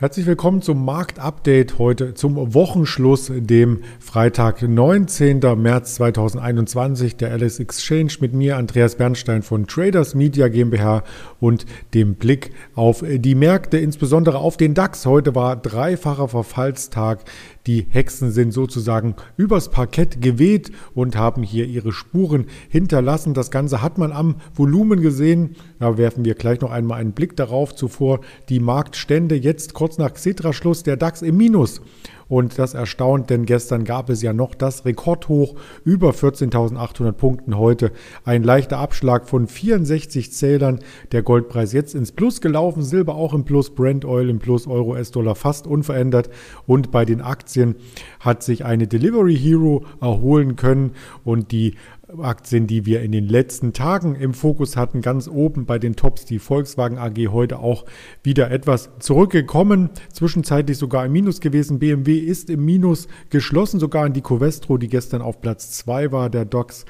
Herzlich willkommen zum Marktupdate heute zum Wochenschluss, dem Freitag, 19. März 2021, der Alice Exchange mit mir, Andreas Bernstein von Traders Media GmbH und dem Blick auf die Märkte, insbesondere auf den DAX. Heute war dreifacher Verfallstag. Die Hexen sind sozusagen übers Parkett geweht und haben hier ihre Spuren hinterlassen. Das Ganze hat man am Volumen gesehen. Da werfen wir gleich noch einmal einen Blick darauf. Zuvor die Marktstände jetzt kurz nach Xetra-Schluss der DAX im Minus. Und das erstaunt, denn gestern gab es ja noch das Rekordhoch über 14.800 Punkten. Heute ein leichter Abschlag von 64 Zählern. Der Goldpreis jetzt ins Plus gelaufen, Silber auch im Plus, Brent Oil im Plus, Euro, US-Dollar fast unverändert. Und bei den Aktien hat sich eine Delivery Hero erholen können und die Aktien, die wir in den letzten Tagen im Fokus hatten, ganz oben bei den Tops, die Volkswagen AG heute auch wieder etwas zurückgekommen, zwischenzeitlich sogar im Minus gewesen. BMW ist im Minus geschlossen, sogar in die Covestro, die gestern auf Platz 2 war, der DOX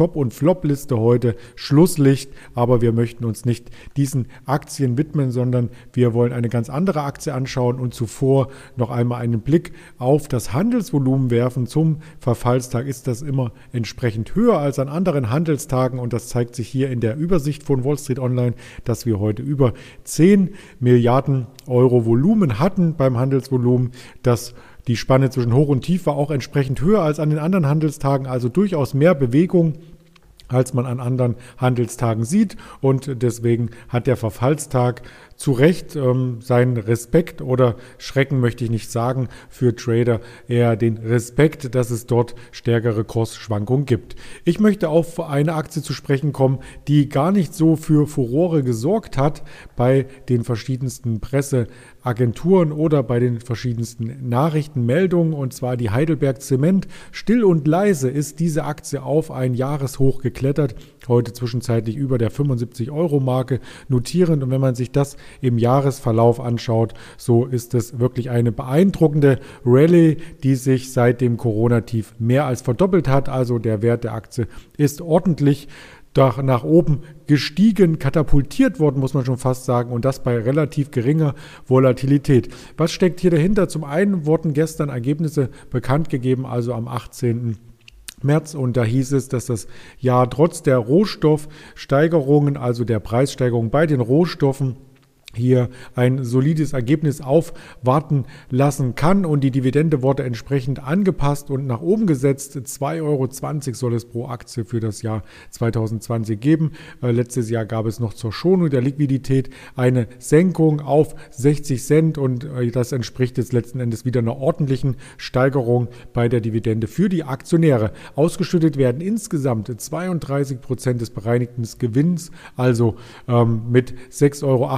Top- und Flop-Liste heute, Schlusslicht, aber wir möchten uns nicht diesen Aktien widmen, sondern wir wollen eine ganz andere Aktie anschauen und zuvor noch einmal einen Blick auf das Handelsvolumen werfen. Zum Verfallstag ist das immer entsprechend höher als an anderen Handelstagen und das zeigt sich hier in der Übersicht von Wall Street Online, dass wir heute über 10 Milliarden Euro Volumen hatten beim Handelsvolumen. Das die Spanne zwischen Hoch und Tief war auch entsprechend höher als an den anderen Handelstagen, also durchaus mehr Bewegung als man an anderen Handelstagen sieht. Und deswegen hat der Verfallstag zu Recht ähm, seinen Respekt oder Schrecken möchte ich nicht sagen für Trader, eher den Respekt, dass es dort stärkere Kursschwankungen gibt. Ich möchte auf eine Aktie zu sprechen kommen, die gar nicht so für Furore gesorgt hat bei den verschiedensten Presseagenturen oder bei den verschiedensten Nachrichtenmeldungen, und zwar die Heidelberg Zement. Still und leise ist diese Aktie auf ein Jahreshoch geklettert, heute zwischenzeitlich über der 75 Euro Marke notierend. Und wenn man sich das im Jahresverlauf anschaut, so ist es wirklich eine beeindruckende Rallye, die sich seit dem Corona-Tief mehr als verdoppelt hat. Also der Wert der Aktie ist ordentlich nach oben gestiegen, katapultiert worden, muss man schon fast sagen, und das bei relativ geringer Volatilität. Was steckt hier dahinter? Zum einen wurden gestern Ergebnisse bekannt gegeben, also am 18. März und da hieß es, dass das Jahr trotz der Rohstoffsteigerungen, also der Preissteigerung bei den Rohstoffen, hier ein solides Ergebnis aufwarten lassen kann und die Dividende wurde entsprechend angepasst und nach oben gesetzt. 2,20 Euro soll es pro Aktie für das Jahr 2020 geben. Äh, letztes Jahr gab es noch zur Schonung der Liquidität eine Senkung auf 60 Cent und äh, das entspricht jetzt letzten Endes wieder einer ordentlichen Steigerung bei der Dividende für die Aktionäre. Ausgeschüttet werden insgesamt 32 Prozent des bereinigten Gewinns, also ähm, mit 6,88 Euro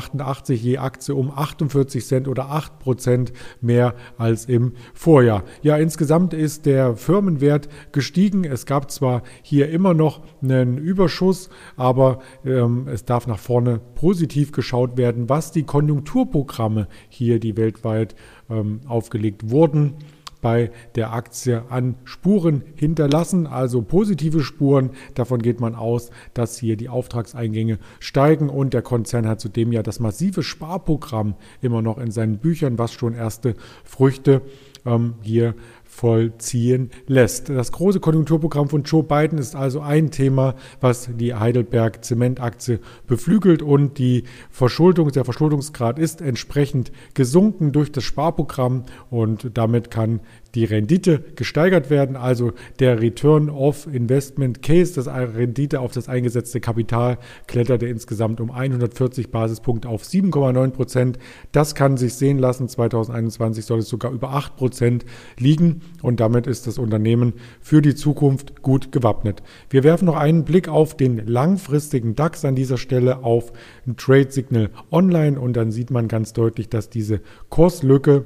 je Aktie um 48 Cent oder 8 Prozent mehr als im Vorjahr. Ja, insgesamt ist der Firmenwert gestiegen. Es gab zwar hier immer noch einen Überschuss, aber ähm, es darf nach vorne positiv geschaut werden, was die Konjunkturprogramme hier, die weltweit ähm, aufgelegt wurden, bei der Aktie an Spuren hinterlassen, also positive Spuren. Davon geht man aus, dass hier die Auftragseingänge steigen und der Konzern hat zudem ja das massive Sparprogramm immer noch in seinen Büchern, was schon erste Früchte ähm, hier vollziehen lässt. Das große Konjunkturprogramm von Joe Biden ist also ein Thema, was die Heidelberg Zementaktie beflügelt und die Verschuldung, der Verschuldungsgrad ist entsprechend gesunken durch das Sparprogramm und damit kann die Rendite gesteigert werden, also der Return of Investment Case, das Rendite auf das eingesetzte Kapital kletterte insgesamt um 140 Basispunkte auf 7,9 Prozent. Das kann sich sehen lassen. 2021 soll es sogar über 8 Prozent liegen und damit ist das Unternehmen für die Zukunft gut gewappnet. Wir werfen noch einen Blick auf den langfristigen DAX an dieser Stelle auf Trade Signal Online und dann sieht man ganz deutlich, dass diese Kurslücke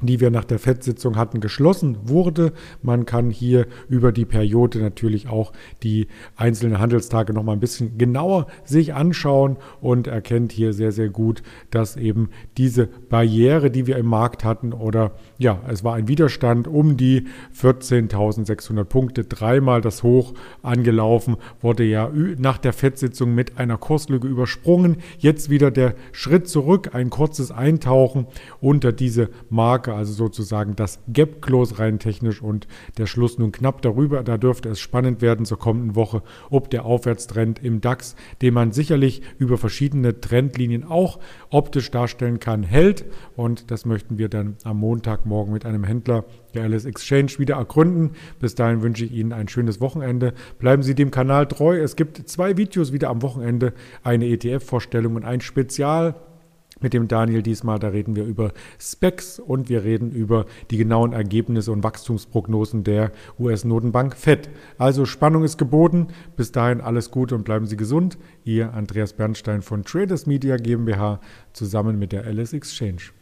die wir nach der FED-Sitzung hatten, geschlossen wurde. Man kann hier über die Periode natürlich auch die einzelnen Handelstage noch mal ein bisschen genauer sich anschauen und erkennt hier sehr, sehr gut, dass eben diese Barriere, die wir im Markt hatten, oder ja, es war ein Widerstand um die 14.600 Punkte, dreimal das Hoch angelaufen, wurde ja nach der FED-Sitzung mit einer Kurslücke übersprungen. Jetzt wieder der Schritt zurück, ein kurzes Eintauchen unter diese Marke also sozusagen das Gap Close rein technisch und der Schluss nun knapp darüber. Da dürfte es spannend werden zur kommenden Woche, ob der Aufwärtstrend im DAX, den man sicherlich über verschiedene Trendlinien auch optisch darstellen kann, hält. Und das möchten wir dann am Montagmorgen mit einem Händler der Alice Exchange wieder ergründen. Bis dahin wünsche ich Ihnen ein schönes Wochenende. Bleiben Sie dem Kanal treu. Es gibt zwei Videos wieder am Wochenende, eine ETF-Vorstellung und ein Spezial mit dem Daniel diesmal. Da reden wir über Specs und wir reden über die genauen Ergebnisse und Wachstumsprognosen der US-Notenbank FED. Also Spannung ist geboten. Bis dahin alles Gute und bleiben Sie gesund. Ihr Andreas Bernstein von Traders Media GmbH zusammen mit der LS Exchange.